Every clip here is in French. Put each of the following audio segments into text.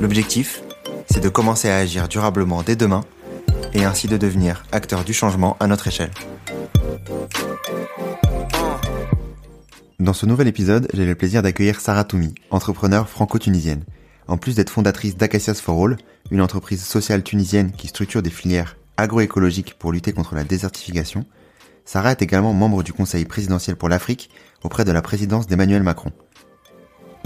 L'objectif, c'est de commencer à agir durablement dès demain et ainsi de devenir acteur du changement à notre échelle. Dans ce nouvel épisode, j'ai le plaisir d'accueillir Sarah Toumi, entrepreneure franco-tunisienne. En plus d'être fondatrice d'Acacias for All, une entreprise sociale tunisienne qui structure des filières agroécologiques pour lutter contre la désertification, Sarah est également membre du Conseil présidentiel pour l'Afrique auprès de la présidence d'Emmanuel Macron.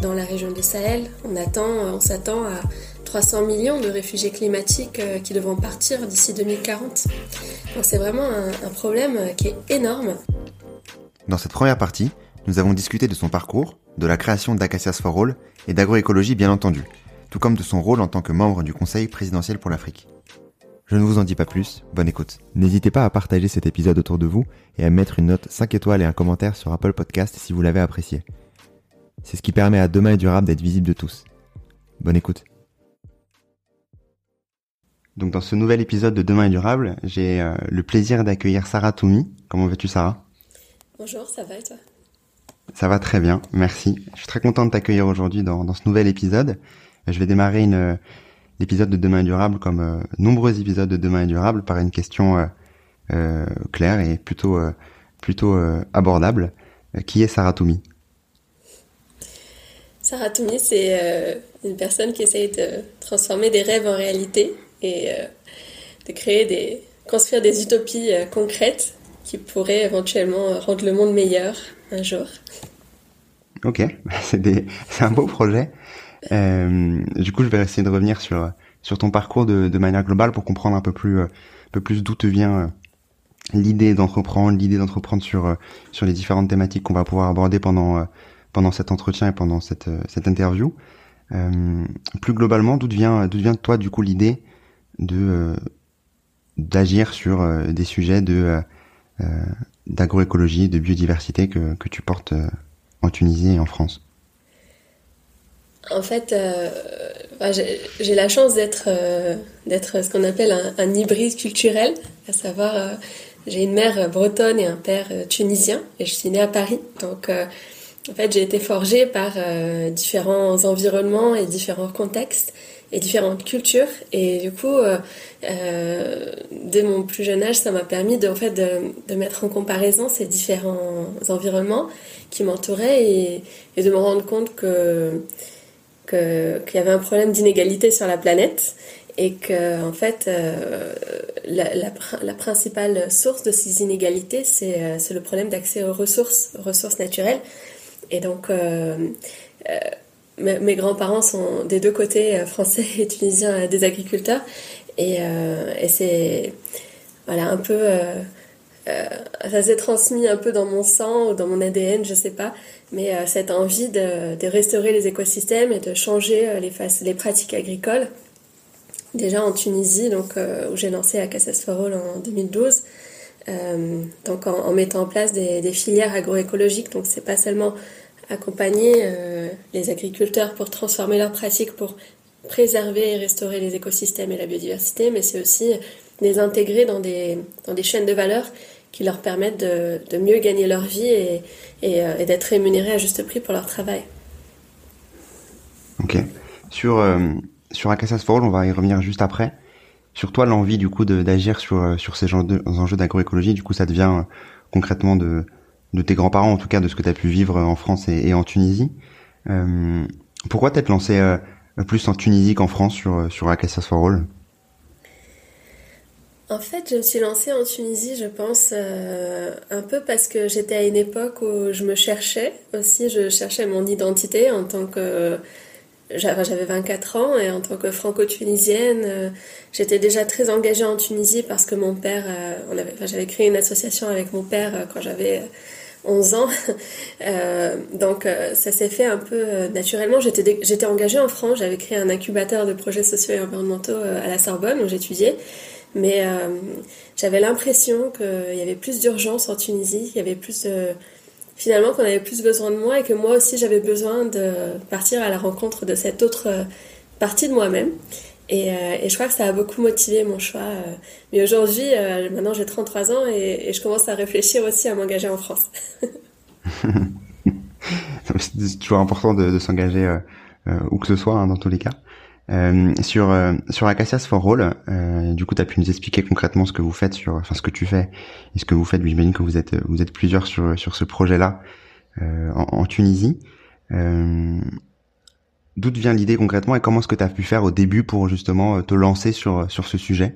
Dans la région du Sahel, on, attend, on s'attend à 300 millions de réfugiés climatiques euh, qui devront partir d'ici 2040. Donc c'est vraiment un, un problème qui est énorme. Dans cette première partie, nous avons discuté de son parcours, de la création d'Acacias for All et d'agroécologie bien entendu, tout comme de son rôle en tant que membre du Conseil présidentiel pour l'Afrique. Je ne vous en dis pas plus, bonne écoute. N'hésitez pas à partager cet épisode autour de vous et à mettre une note 5 étoiles et un commentaire sur Apple Podcast si vous l'avez apprécié. C'est ce qui permet à Demain et Durable d'être visible de tous. Bonne écoute. Donc dans ce nouvel épisode de Demain est durable, j'ai euh, le plaisir d'accueillir Sarah Toumi. Comment vas-tu Sarah? Bonjour, ça va et toi? Ça va très bien, merci. Je suis très content de t'accueillir aujourd'hui dans, dans, ce nouvel épisode. Je vais démarrer une, l'épisode de Demain est durable, comme euh, nombreux épisodes de Demain est durable, par une question euh, euh claire et plutôt euh, plutôt abordable. qui est Sarah Toumi? Sarah Toumi, c'est une personne qui essaye de transformer des rêves en réalité et de créer des construire des utopies concrètes qui pourraient éventuellement rendre le monde meilleur un jour. Ok, c'est un beau projet. Euh, du coup, je vais essayer de revenir sur sur ton parcours de, de manière globale pour comprendre un peu plus euh, un plus d'où te vient euh, l'idée d'entreprendre, l'idée d'entreprendre sur euh, sur les différentes thématiques qu'on va pouvoir aborder pendant pendant cet entretien et pendant cette cette interview. plus globalement, d'où vient d'où vient toi du coup l'idée de d'agir sur des sujets de d'agroécologie, de biodiversité que que tu portes en Tunisie et en France? En fait, euh, j'ai la chance d'être euh, d'être ce qu'on appelle un, hybride culturel, à savoir euh, j'ai une mère bretonne et un père tunisien et je suis née à Paris. Donc en fait, j'ai été forgée par différents environnements et différents contextes et différentes cultures. Et du coup dès mon plus jeune âge, ça m'a permis de en fait de, de, mettre en comparaison ces différents environnements qui m'entouraient et, et, de me rendre compte que qu'il y avait un problème d'inégalité sur la planète et que en fait euh, la, la, la, principale source de ces inégalités c'est euh, le problème d'accès aux ressources aux ressources naturelles et donc euh, euh mes, grands-parents sont des deux côtés euh, français et tunisiens des agriculteurs et, c'est voilà un peu ça s'est transmis un peu dans mon sang ou dans mon ADN je sais pas mais cette envie de, restaurer les écosystèmes et de changer les, pratiques agricoles. Déjà en Tunisie, donc, où j'ai lancé for All en 2012, donc en, mettant en place des, filières agroécologiques. Donc c'est pas seulement accompagner les agriculteurs pour transformer leurs pratiques pour préserver et restaurer les écosystèmes et la biodiversité, mais c'est aussi les intégrer dans des, dans des chaînes de valeur qui leur permettent de, mieux gagner leur vie euh, et d'être rémunérés à juste prix pour leur travail. Ok. Sur, euh, sur Acacias on va y revenir juste après. Sur toi, l'envie du coup d'agir sur, euh, sur ces enjeux d'agroécologie, du coup, ça devient euh, concrètement de, de tes grands-parents, en tout cas de ce que tu as pu vivre en France et, en Tunisie. Euh, pourquoi t'être lancé euh, plus en Tunisie qu'en France sur, sur Acacias for en fait, je me suis lancée en Tunisie, je pense, euh, un peu parce que j'étais à une époque où je me cherchais aussi, je cherchais mon identité en tant que... J'avais 24 ans et en tant que franco-tunisienne, euh, j'étais déjà très engagée en Tunisie parce que mon père, euh, j'avais créé une association avec mon père euh, quand j'avais 11 ans. donc ça s'est fait un peu naturellement. J'étais, j'étais engagée en France, j'avais créé un incubateur de projets sociaux et environnementaux à la Sorbonne où j'étudiais. Mais j'avais l'impression qu'il y avait plus d'urgence en Tunisie, il y avait plus de finalement qu'on avait plus besoin de moi et que moi aussi j'avais besoin de partir à la rencontre de cette autre euh, partie de moi-même. Et, euh, et, je crois que ça a beaucoup motivé mon choix. Euh. Mais aujourd'hui, maintenant j'ai 33 ans et, je commence à réfléchir aussi à m'engager en France. C'est toujours important de, de s'engager où que ce soit, hein, dans tous les cas. Euh, sur euh, sur Acacias for All, euh, du coup, tu as pu nous expliquer concrètement ce que vous faites sur, enfin ce que tu fais et ce que vous faites. J'imagine que vous êtes vous êtes plusieurs sur sur ce projet-là euh, en, en, Tunisie. D'où vient l'idée concrètement et comment est-ce que tu as pu faire au début pour justement te lancer sur sur ce sujet?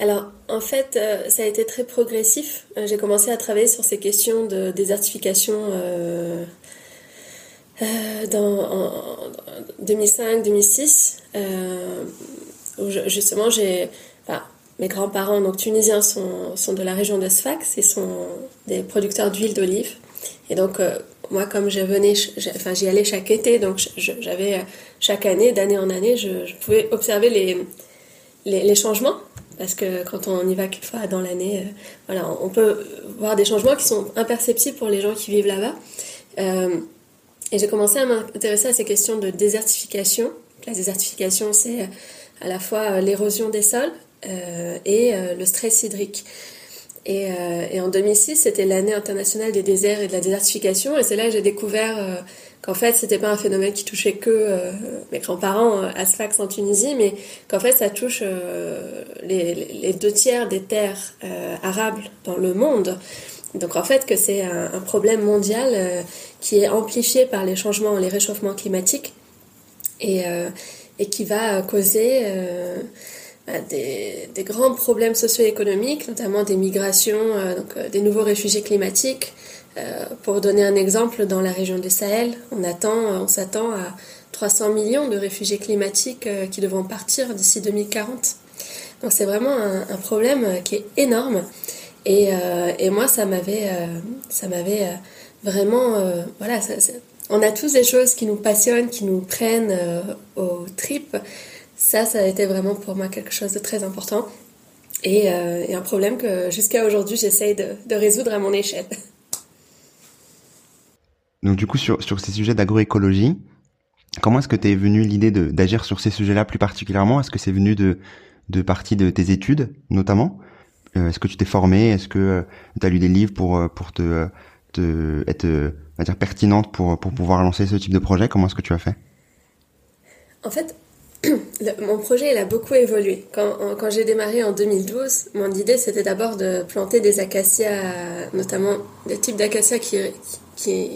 Alors, en fait, ça a été très progressif. J'ai commencé à travailler sur ces questions de désertification euh, en 2005-2006, euh, où justement j'ai. Mes grands-parents, donc tunisiens, sont, de la région de Sfax et sont des producteurs d'huile d'olive. Et donc, euh, moi, comme enfin, j'y allais chaque été, donc j'avais chaque année, d'année en année, je, pouvais observer les, changements. Parce que quand on y va quelquefois dans l'année, voilà, on peut voir des changements qui sont imperceptibles pour les gens qui vivent là-bas. Et j'ai commencé à m'intéresser à ces questions de désertification. La désertification, c'est euh, à la fois euh, l'érosion des sols euh, et le stress hydrique. Et, en 2006, c'était l'année internationale des déserts et de la désertification. Et c'est là que j'ai découvert qu'en fait, c'était pas un phénomène qui touchait que mes grands-parents à Sfax en Tunisie, mais qu'en fait, ça touche les, deux tiers des terres arables dans le monde. Donc en fait que c'est un, problème mondial euh, qui est amplifié par les changements, les réchauffements climatiques et, euh, et qui va causer euh, bah, des, des, grands problèmes socio-économiques, notamment des migrations, donc des nouveaux réfugiés climatiques. pour donner un exemple, dans la région du Sahel, on attend, on s'attend à 300 millions de réfugiés climatiques qui devront partir d'ici 2040. Donc c'est vraiment un, un, problème qui est énorme et, euh, et moi, ça m'avait, euh, ça m'avait euh, vraiment, voilà, ça, on a tous des choses qui nous passionnent, qui nous prennent aux tripes. Ça, ça a été vraiment pour moi quelque chose de très important et, et un problème que jusqu'à aujourd'hui j'essaye de, de, résoudre à mon échelle. Donc du coup, sur, sur ces sujets d'agroécologie, comment est-ce que tu es venu l'idée d'agir sur ces sujets-là plus particulièrement? Est-ce que c'est venu de, de partie de tes études notamment? euh, est-ce que tu t'es formé? Est-ce que euh, tu as lu des livres pour euh, pour te, être on dire pertinente pour pour pouvoir lancer ce type de projet? Comment est-ce que tu as fait? En fait, mon projet il a beaucoup évolué. Quand, quand j'ai démarré en 2012, mon idée c'était d'abord de planter des acacias, notamment des types d'acacias qui, qui,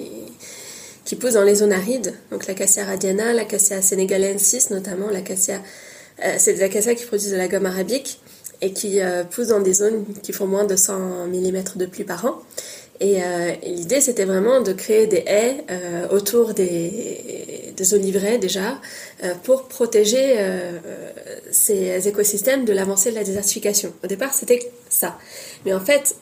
qui poussent dans les zones arides. Donc l'acacia radiana, l'acacia sénégalensis notamment, l'acacia, c'est des acacias qui produisent de la gomme arabique et qui euh, poussent dans des zones qui font moins de 100 mm de pluie par an. Et, euh, l'idée, c'était vraiment de créer des haies euh, autour des, des oliveraies déjà pour protéger ces écosystèmes de l'avancée de la désertification. Au départ, c'était ça. Mais en fait,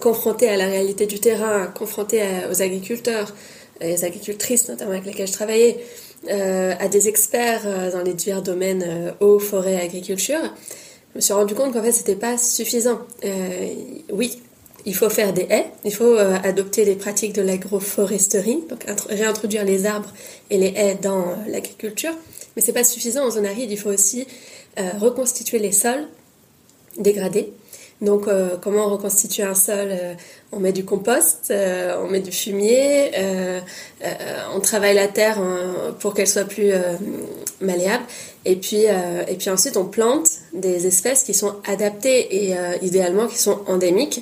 confronté à la réalité du terrain, confronté aux agriculteurs, les agricultrices notamment avec lesquelles je travaillais, à des experts dans les divers domaines eau, forêt, agriculture, je me suis rendu compte qu'en fait, c'était pas suffisant. Euh, oui, il faut faire des haies, il faut euh, adopter les pratiques de l'agroforesterie, donc réintroduire les arbres et les haies dans euh, l'agriculture, mais c'est pas suffisant en zone aride, il faut aussi reconstituer les sols dégradés. Donc, comment on reconstitue un sol On met du compost, on met du fumier, on travaille la terre pour qu'elle soit plus malléable. Et puis, euh, et puis ensuite, on plante des espèces qui sont adaptées et euh, idéalement qui sont endémiques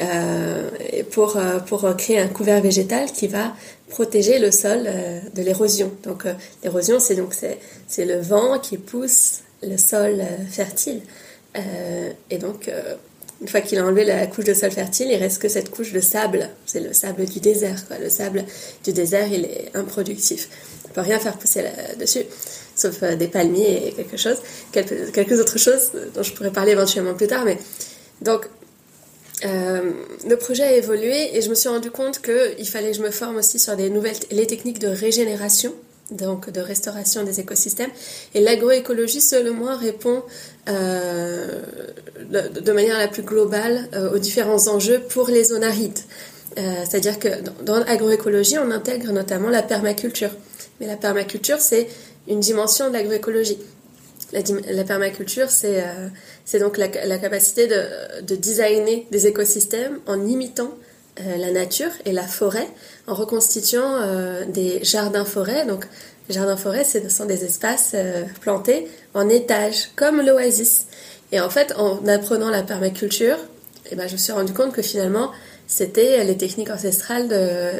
euh, pour, pour créer un couvert végétal qui va protéger le sol de l'érosion. Donc l'érosion, c'est donc c'est le vent qui pousse le sol fertile. et donc une fois qu'il a enlevé la couche de sol fertile, il reste que cette couche de sable. C'est le sable du désert. Quoi. Le sable du désert, il est improductif. On peut rien faire pousser là-dessus sauf euh, des palmiers et quelque chose, quelques, autres choses dont je pourrais parler éventuellement plus tard. Mais donc, le projet a évolué et je me suis rendu compte qu'il fallait que je me forme aussi sur des nouvelles les techniques de régénération donc de restauration des écosystèmes. Et l'agroécologie, selon moi, répond euh, de, manière la plus globale euh, aux différents enjeux pour les zones arides. Euh, c'est-à-dire que dans, l'agroécologie, on intègre notamment la permaculture. Mais la permaculture, c'est une dimension de l'agroécologie. La, permaculture, c'est donc la, capacité de, de, designer des écosystèmes en imitant la nature et la forêt en reconstituant des jardins-forêts. Donc, jardins-forêts, ce sont des espaces plantés en étage, comme l'oasis. Et en fait, en apprenant la permaculture, eh ben, je me suis rendu compte que finalement, c'était les techniques ancestrales de,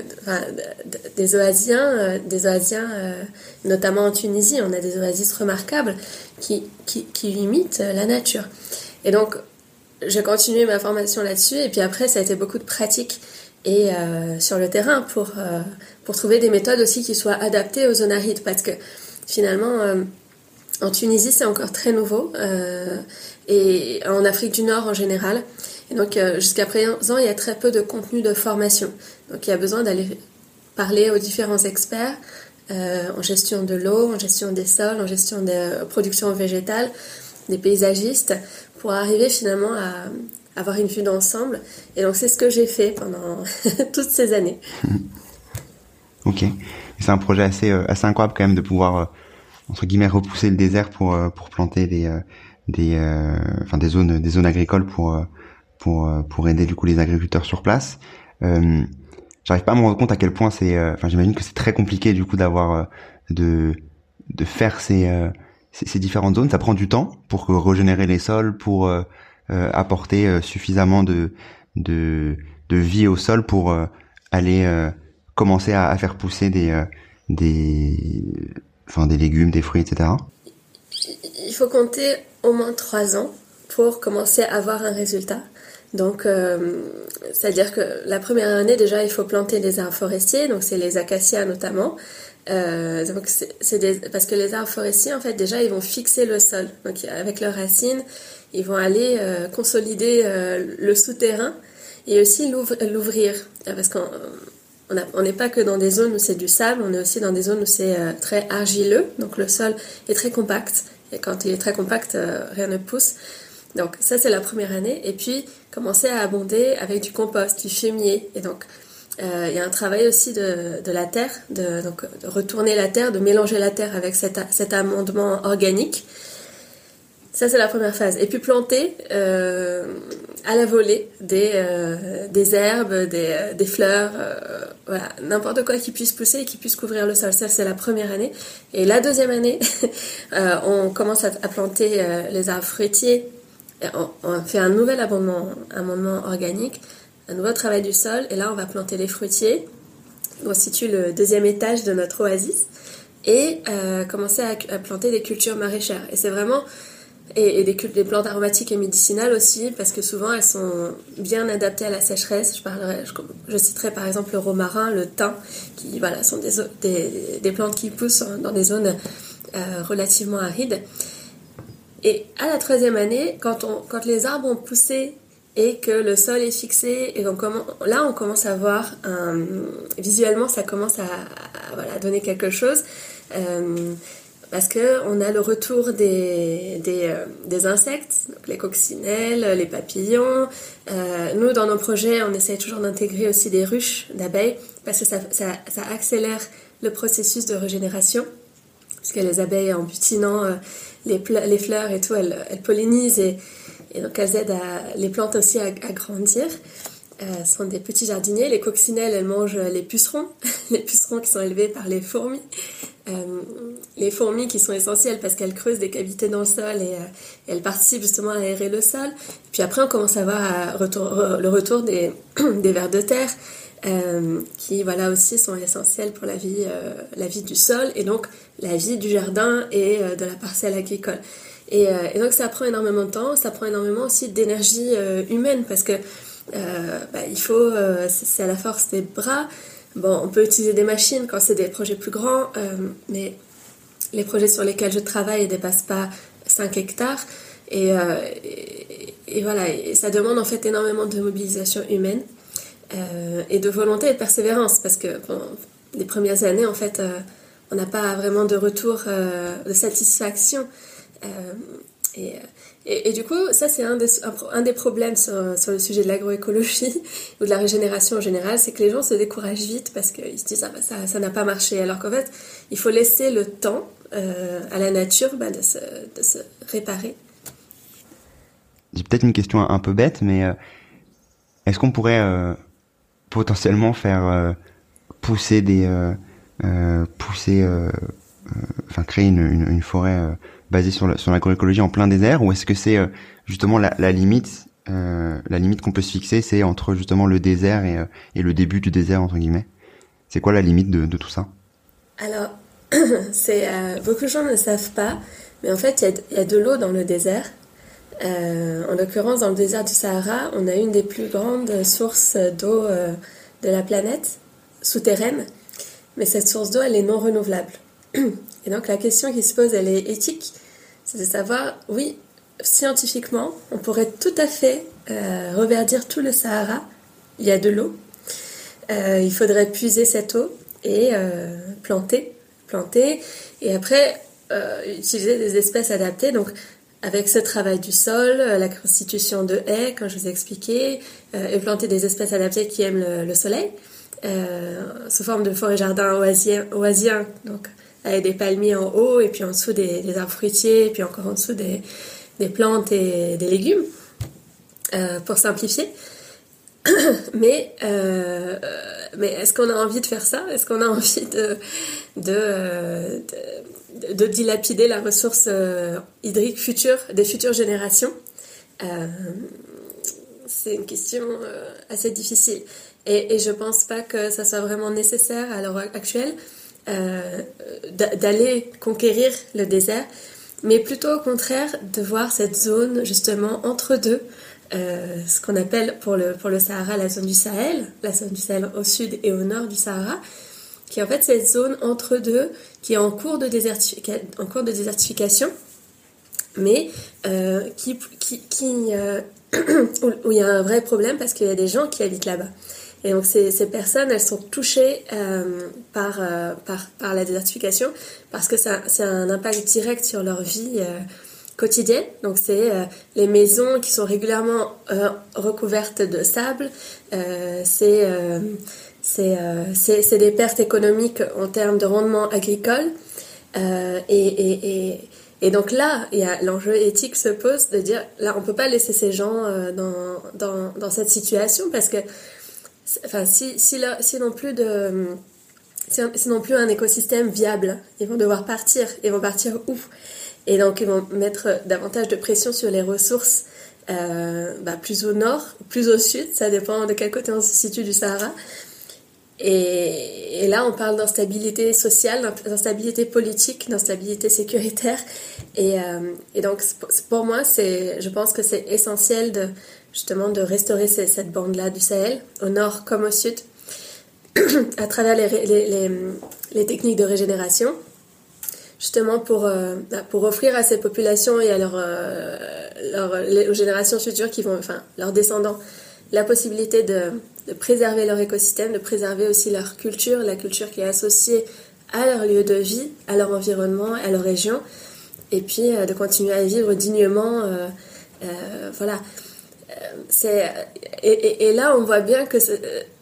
des oasiens, euh, des oasiens euh, notamment en Tunisie. On a des oasis remarquables qui, qui, imitent la nature. Et donc, j'ai continué ma formation là-dessus. Et puis après, ça a été beaucoup de pratique et euh, sur le terrain pour, pour trouver des méthodes aussi qui soient adaptées aux zones arides. Parce que finalement, en Tunisie, c'est encore très nouveau. et en Afrique du Nord en général. Et donc, euh, jusqu'à présent, il y a très peu de contenu de formation. Donc, il y a besoin d'aller parler aux différents experts euh, en gestion de l'eau, en gestion des sols, en gestion des productions végétales, des paysagistes, pour arriver finalement à avoir une vue d'ensemble. Et donc, c'est ce que j'ai fait pendant toutes ces années. Ok. C'est un projet assez, euh, assez incroyable quand même de pouvoir, entre guillemets, repousser le désert pour, pour planter des, des, des zones, des zones agricoles pour, pour euh, pour aider du coup les agriculteurs sur place. Euh, J'arrive pas à me rendre compte à quel point c'est. Euh, enfin, j'imagine que c'est très compliqué du coup d'avoir euh, de de faire ces, ces, différentes zones. Ça prend du temps pour régénérer les sols, pour apporter suffisamment de de vie au sol pour aller commencer à, faire pousser des des enfin des légumes, des fruits, etc. Il faut compter au moins trois ans pour commencer à avoir un résultat. Donc, euh, c'est-à-dire que la première année, déjà, il faut planter des arbres forestiers, donc c'est les acacias notamment. Euh, parce que les arbres forestiers, en fait, déjà, ils vont fixer le sol. Donc, avec leurs racines, ils vont aller euh, consolider le souterrain et aussi l'ouvrir. Parce qu'on n'est pas que dans des zones où c'est du sable, on est aussi dans des zones où c'est très argileux. Donc, le sol est très compact. Et quand il est très compact, rien ne pousse. Donc ça c'est la première année. Et puis commencer à abonder avec du compost, du fumier. Et donc euh, il y a un travail aussi de, la terre, de, donc, retourner la terre, de mélanger la terre avec cet, amendement organique. Ça, c'est la première phase. Et puis planter euh, à la volée des, euh, herbes, des, fleurs, voilà, n'importe quoi qui puisse pousser et qui puisse couvrir le sol. Ça, c'est la première année. Et la deuxième année, on commence à, planter les arbres fruitiers on, fait un nouvel amendement organique, un nouveau travail du sol, et là on va planter les fruitiers, on situe le deuxième étage de notre oasis, et euh, commencer à, planter des cultures maraîchères. Et c'est vraiment et, des, des, plantes aromatiques et médicinales aussi, parce que souvent elles sont bien adaptées à la sécheresse. Je, parlerai, je, citerai par exemple le romarin, le thym, qui voilà, sont des, des, plantes qui poussent dans des zones euh, relativement arides. Et à la troisième année, quand, on, quand les arbres ont poussé et que le sol est fixé, et donc là on commence à voir, visuellement ça commence à, voilà, donner quelque chose. Euh, parce qu'on a le retour des, des, euh, insectes, donc les coccinelles, les papillons. Euh, nous, dans nos projets, on essaie toujours d'intégrer aussi des ruches d'abeilles parce que ça, ça, accélère le processus de régénération. Parce que les abeilles, en butinant, les, fleurs et tout, elles, pollinisent et, donc elles aident les plantes aussi à, grandir. Euh, ce sont des petits jardiniers. Les coccinelles, elles mangent les pucerons, les pucerons qui sont élevés par les fourmis. Euh, les fourmis qui sont essentielles parce qu'elles creusent des cavités dans le sol et, euh, elles participent justement à aérer le sol. Puis après, on commence à voir le retour des, vers de terre. qui voilà aussi sont essentiels pour la vie, du sol et donc la vie du jardin et euh, de la parcelle agricole. Et, euh, et, donc ça prend énormément de temps, ça prend énormément aussi d'énergie euh, humaine parce que bah, il faut, c'est à la force des bras. Bon, on peut utiliser des machines quand c'est des projets plus grands, mais les projets sur lesquels je travaille ne dépassent pas 5 hectares. Et, voilà, ça demande en fait énormément de mobilisation humaine euh, et de volonté et de persévérance parce que les premières années, en fait, euh, on n'a pas vraiment de retour euh, de satisfaction. Et, et, du coup, ça, c'est un des, problèmes sur, le sujet de l'agroécologie ou de la régénération en général, c'est que les gens se découragent vite parce qu'ils se disent ah, bah, ça, n'a pas marché. Alors qu'en fait, il faut laisser le temps euh, à la nature bah, de, se, réparer. J'ai peut-être une question un peu bête, mais euh, est-ce qu'on pourrait euh, potentiellement faire euh, pousser des pousser enfin créer une forêt basée sur sur l'agroécologie en plein désert ou est-ce que c'est justement la, la limite la limite qu'on peut se fixer c'est entre justement le désert et, et le début du désert entre guillemets? C'est quoi la limite de, tout ça? Alors c'est euh, beaucoup de gens ne savent pas, mais en fait, il y, a de l'eau dans le désert. Euh, en l'occurrence, dans le désert du Sahara, on a une des plus grandes sources d'eau euh, de la planète, souterraine. Mais cette source d'eau, elle est non renouvelable. Et donc, la question qui se pose, elle est éthique. C'est de savoir, oui, scientifiquement, on pourrait tout à fait reverdir tout le Sahara. Il y a de l'eau. il faudrait puiser cette eau et planter planter et après euh, utiliser des espèces adaptées. Donc avec ce travail du sol, euh, la constitution de haies, comme je vous ai expliqué, euh, et planter des espèces adaptées qui aiment le, soleil, sous forme de forêt-jardin oisien, donc avec des palmiers en haut, et puis en dessous des, arbres fruitiers, et puis encore en dessous des, des plantes et des légumes, pour simplifier. mais euh, mais est-ce qu'on a envie de faire ça? Est-ce qu'on a envie de, de, de, dilapider la ressource euh, hydrique future des futures générations? Euh, C'est une question assez difficile. Et, et je pense pas que ça soit vraiment nécessaire à l'heure actuelle d'aller conquérir le désert, mais plutôt au contraire de voir cette zone justement entre deux euh, ce qu'on appelle pour le, pour le Sahara la zone du Sahel, la zone du Sahel au sud et au nord du Sahara, qui est en fait cette zone entre deux qui est en cours de, désertification, mais euh, qui, qui euh, où il y a un vrai problème parce qu'il y a des gens qui habitent là-bas. Et donc ces, ces, personnes, elles sont touchées par, par, par, la désertification parce que ça, c'est un impact direct sur leur vie quotidienne. Donc c'est euh, les maisons qui sont régulièrement euh, recouvertes de sable. Euh, c'est c'est des pertes économiques en termes de rendement agricole. Et, et, et, et, donc là, il y a l'enjeu éthique se pose de dire là, on peut pas laisser ces gens dans, dans, dans, cette situation parce que enfin si si, non plus de si non plus un écosystème viable, ils vont devoir partir. Ils vont partir où? Et donc, ils vont mettre davantage de pression sur les ressources euh, bah, plus au nord, plus au sud, ça dépend de quel côté on se situe du Sahara. Et, là, on parle d'instabilité sociale, d'instabilité politique, d'instabilité sécuritaire. Et, euh, et, donc, pour moi, c'est, je pense que c'est essentiel de justement de restaurer cette bande-là du Sahel, au nord comme au sud, à travers les, techniques de régénération justement pour, euh, bah, pour offrir à ces populations et à euh, aux générations futures qui vont, enfin, leurs descendants, la possibilité de, de, préserver leur écosystème, de préserver aussi leur culture, la culture qui est associée à leur lieu de vie, à leur environnement, à leur région, et puis euh, de continuer à vivre dignement. voilà. Et, là, on voit bien que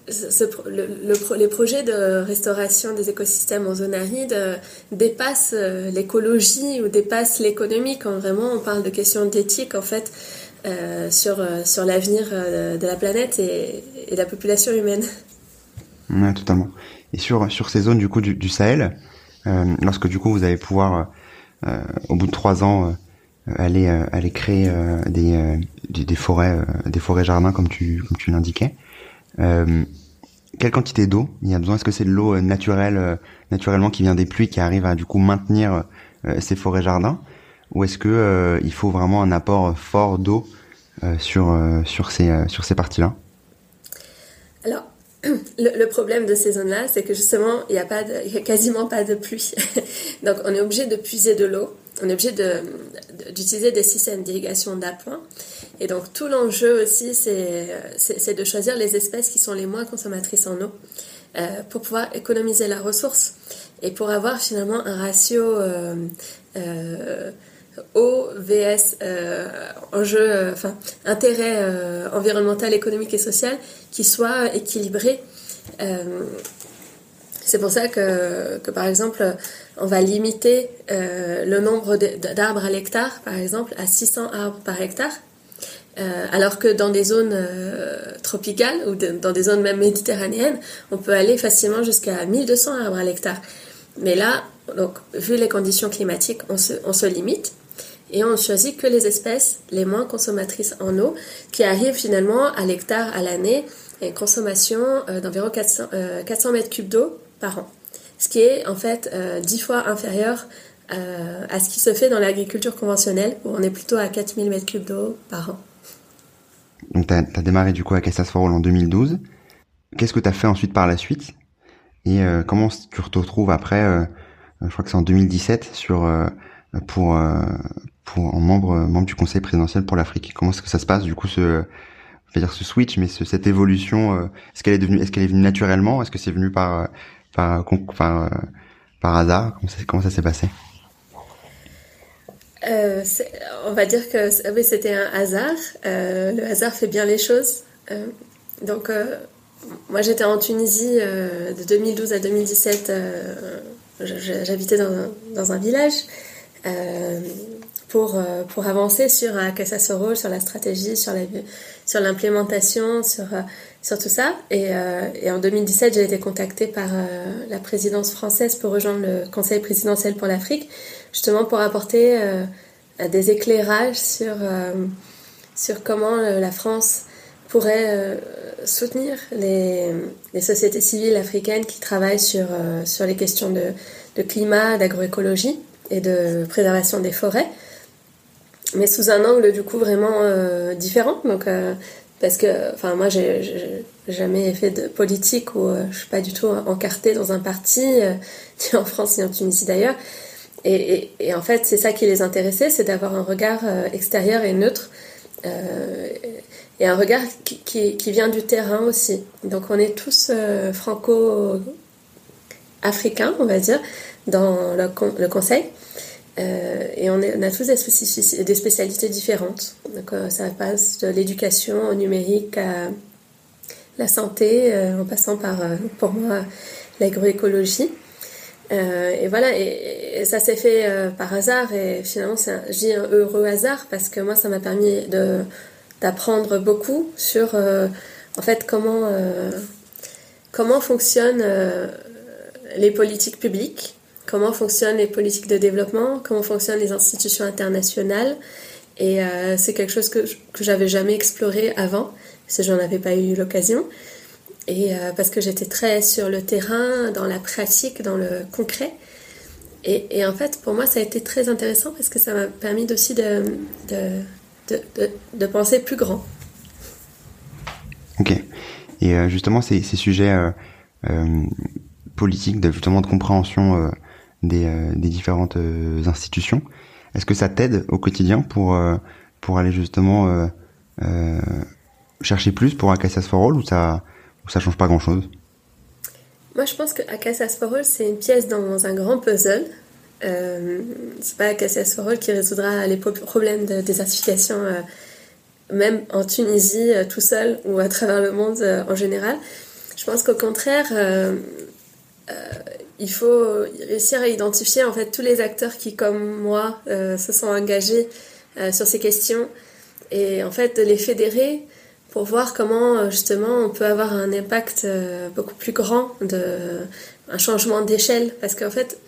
le, les projets de restauration des écosystèmes en zone aride euh, dépassent euh, l'écologie ou dépassent l'économie quand vraiment on parle de questions d'éthique en fait euh, sur, l'avenir de la planète et, de la population humaine. Oui, totalement. Et sur, ces zones du Sahel, lorsque vous allez pouvoir au bout de trois ans aller aller créer des, des, des forêts des forêts jardins comme tu comme tu l'indiquais euh, quelle quantité d'eau il y a besoin? Est-ce que c'est de l'eau euh, naturelle, euh, naturellement qui vient des pluies, qui arrive à du coup maintenir ces forêts jardins, ou est-ce que il faut vraiment un apport fort d'eau sur sur ces sur ces parties-là? Alors le, problème de ces zones-là, c'est que justement, il n'y a, a quasiment pas de pluie. Donc, on est obligé de puiser de l'eau. On est obligé d'utiliser de, d'utiliser des systèmes d'irrigation d'appoint. Et donc tout l'enjeu aussi, c'est de choisir les espèces qui sont les moins consommatrices en eau pour pouvoir économiser la ressource et pour avoir finalement un ratio eau vs enjeu, enfin intérêt environnemental, économique et social qui soit équilibré. C'est pour ça que, par exemple, on va limiter euh, le nombre d'arbres à l'hectare, par exemple, à 600 arbres par hectare. Euh, alors que dans des zones euh, tropicales ou dans des zones même méditerranéennes, on peut aller facilement jusqu'à 1200 arbres à l'hectare. Mais là, donc, vu les conditions climatiques, on se, limite et on choisit que les espèces les moins consommatrices en eau qui arrivent finalement à l'hectare à l'année une consommation d'environ 400, 400 mètres cubes d'eau par an. Ce qui est en fait euh, dix fois inférieur euh, à ce qui se fait dans l'agriculture conventionnelle, où on est plutôt à 4000 m3 d'eau par an. Donc tu as, démarré du coup à Cassas for en 2012. Qu'est-ce que tu as fait ensuite par la suite? Et euh, comment tu te retrouves après, je crois que c'est en 2017, sur, pour, pour, en membre, membre du conseil présidentiel pour l'Afrique Comment est-ce que ça se passe du coup ce dire ce switch, mais cette évolution, est-ce qu'elle est venue naturellement, est-ce que c'est venu par par, par, par hasard Comment ça, s'est passé? Euh, on va dire que c'était un hasard. Euh, le hasard fait bien les choses. Euh, donc, moi, j'étais en Tunisie de 2012 à 2017. J'habitais dans, dans, un village pour, pour avancer sur un Cassasoro, sur la stratégie, sur l'implémentation, sur, sur sur tout ça. Et, euh, et en 2017, j'ai été contactée par euh, la présidence française pour rejoindre le Conseil présidentiel pour l'Afrique, justement pour apporter euh, des éclairages sur, sur comment la France pourrait soutenir les, les, sociétés civiles africaines qui travaillent sur, sur les questions de, de climat, d'agroécologie et de préservation des forêts mais sous un angle du coup vraiment différent. Donc parce que, enfin, moi, j'ai jamais fait de politique ou euh, je suis pas du tout encartée dans un parti, euh, ni en France ni en Tunisie d'ailleurs. Et, et, en fait, c'est ça qui les intéressait, c'est d'avoir un regard euh, extérieur et neutre. et un regard qui, qui, qui, vient du terrain aussi. Donc, on est tous franco-africains, on va dire, dans le, le conseil. Euh, et on, a tous des, spécialités différentes. Donc, euh, ça passe de l'éducation au numérique à la santé, euh, en passant par, pour moi, l'agroécologie. et voilà, et, ça s'est fait par hasard. Et finalement, j'ai un heureux hasard parce que moi, ça m'a permis d'apprendre beaucoup sur, en fait, comment, comment fonctionnent les politiques publiques comment fonctionnent les politiques de développement, comment fonctionnent les institutions internationales. Et euh, c'est quelque chose que, que j'avais jamais exploré avant, parce que j'en avais pas eu l'occasion. Et euh, parce que j'étais très sur le terrain, dans la pratique, dans le concret. Et, en fait, pour moi, ça a été très intéressant parce que ça m'a permis aussi de, de, de, de, penser plus grand. Ok. Et euh, justement, ces, ces sujets politiques, de, justement de compréhension euh, des, différentes euh, institutions. Est-ce que ça t'aide au quotidien pour euh, pour aller justement chercher plus pour Acacias for All ou ça ou ça change pas grand chose Moi, je pense que Acacias for All c'est une pièce dans un grand puzzle. Euh, c'est pas Acacias for All qui résoudra les problèmes de désertification, même en Tunisie tout seul ou à travers le monde en général. Je pense qu'au contraire, il faut réussir à identifier en fait tous les acteurs qui, comme moi, euh, se sont engagés euh, sur ces questions et en fait de les fédérer pour voir comment euh, justement on peut avoir un impact beaucoup plus grand, de, un changement d'échelle parce qu'en fait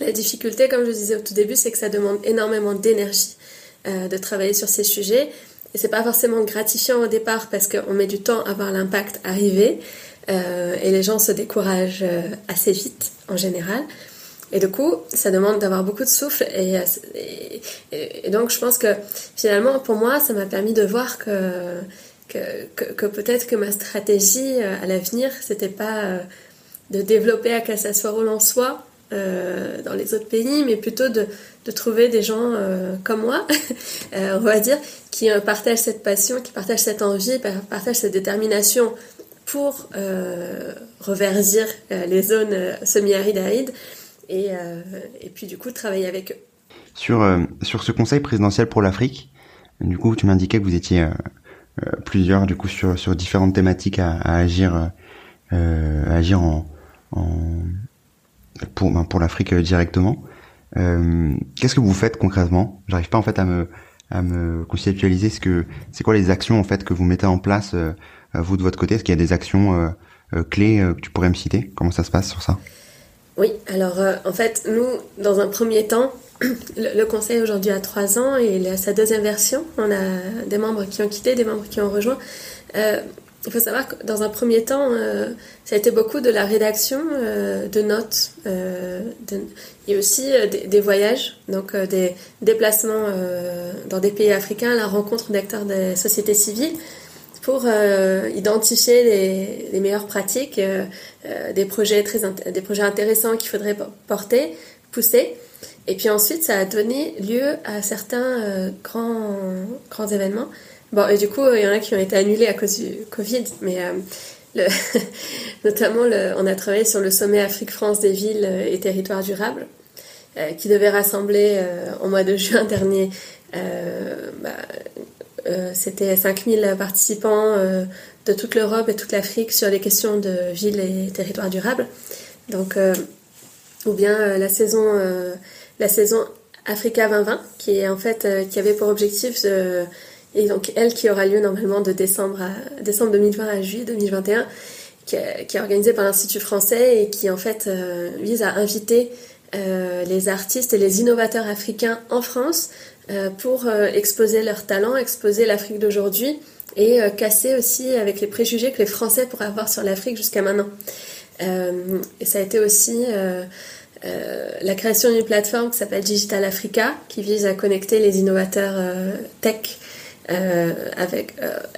la difficulté, comme je disais au tout début, c'est que ça demande énormément d'énergie de travailler sur ces sujets et c'est pas forcément gratifiant au départ parce qu'on met du temps à voir l'impact arriver. Euh, et les gens se découragent euh, assez vite en général. Et du coup, ça demande d'avoir beaucoup de souffle. Et, et, donc, je pense que finalement, pour moi, ça m'a permis de voir que, que, peut-être que ma stratégie euh, à l'avenir, c'était pas de développer à Cassasforol en soi dans les autres pays, mais plutôt de, de trouver des gens comme moi, on va dire, qui partagent cette passion, qui partagent cette envie, partagent cette détermination pour reverdir les zones semi-arides arides, et, et puis du coup travailler avec eux. Sur, sur ce conseil présidentiel pour l'Afrique, du coup, tu m'indiquais que vous étiez euh, plusieurs du coup sur, sur différentes thématiques à, agir euh, à agir en, pour ben, pour l'Afrique directement. Euh, Qu'est-ce que vous faites concrètement? J'arrive pas en fait à me à me conceptualiser ce que c'est quoi les actions en fait que vous mettez en place euh, vous de votre côté Est-ce qu'il y a des actions clés que tu pourrais me citer? Comment ça se passe sur ça? Oui, alors en fait nous dans un premier temps le, conseil aujourd'hui a trois ans et à sa deuxième version. On a des membres qui ont quitté, des membres qui ont rejoint. Euh, il faut savoir que dans un premier temps, euh, ça a été beaucoup de la rédaction euh, de notes et aussi des, voyages, donc des déplacements dans des pays africains, la rencontre d'acteurs des sociétés civiles pour identifier les, les, meilleures pratiques, des, projets très, des projets intéressants qu'il faudrait porter, pousser. Et puis ensuite, ça a donné lieu à certains euh, grands, grands événements. Bon, et du coup, il y en a qui ont été annulés à cause du Covid, mais euh, le, notamment, le, on a travaillé sur le sommet Afrique-France des villes et territoires durables, euh, qui devait rassembler au mois de juin dernier, bah, c'était 5000 participants de toute l'Europe et toute l'Afrique sur les questions de villes et territoires durables. Donc, ou bien la saison la saison Africa 2020, qui est en fait euh, qui avait pour objectif et donc elle qui aura lieu normalement de décembre décembre 2020 à juillet 2021, qui, est organisée par l'Institut français et qui en fait euh, vise à inviter euh, les artistes et les innovateurs africains en France pour exposer leurs talents, exposer l'Afrique d'aujourd'hui et casser aussi avec les préjugés que les Français pourraient avoir sur l'Afrique jusqu'à maintenant. et ça a été aussi euh, la création d'une plateforme qui s'appelle Digital Africa, qui vise à connecter les innovateurs euh, tech euh,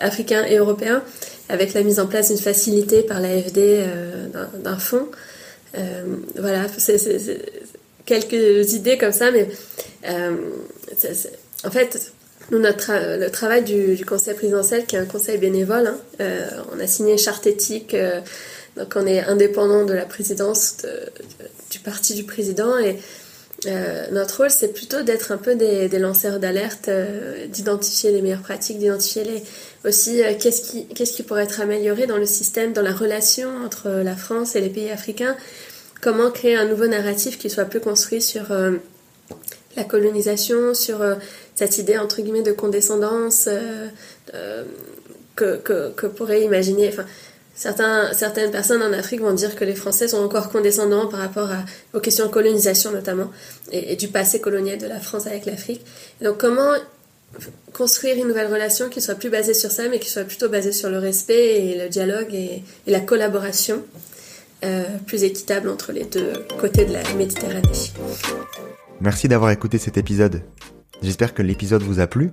africains et européens, avec la mise en place d'une facilité par l'AFD d'un fonds. voilà, quelques idées comme ça, mais en fait, nous, notre le travail du, conseil présidentiel, qui est un conseil bénévole, hein, on a signé une charte éthique, donc on est indépendant de la présidence du parti du président. Et euh, notre rôle, c'est plutôt d'être un peu des, lanceurs d'alerte, euh, d'identifier les meilleures pratiques, d'identifier les, aussi euh, qu'est-ce qui, qu'est-ce qui pourrait être amélioré dans le système, dans la relation entre la France et les pays africains. Comment créer un nouveau narratif qui soit plus construit sur la colonisation, sur cette idée entre guillemets de condescendance que, que, que, pourrait imaginer. Enfin, certaines personnes en Afrique vont dire que les Français sont encore condescendants par rapport aux questions de colonisation notamment et, du passé colonial de la France avec l'Afrique. Donc comment construire une nouvelle relation qui soit plus basée sur ça mais qui soit plutôt basée sur le respect et le dialogue et, la collaboration? Euh, plus équitable entre les deux côtés de la Méditerranée. Merci d'avoir écouté cet épisode. J'espère que l'épisode vous a plu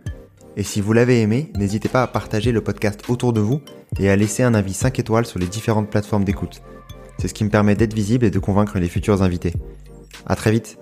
et si vous l'avez aimé, n'hésitez pas à partager le podcast autour de vous et à laisser un avis 5 étoiles sur les différentes plateformes d'écoute. C'est ce qui me permet d'être visible et de convaincre les futurs invités. À très vite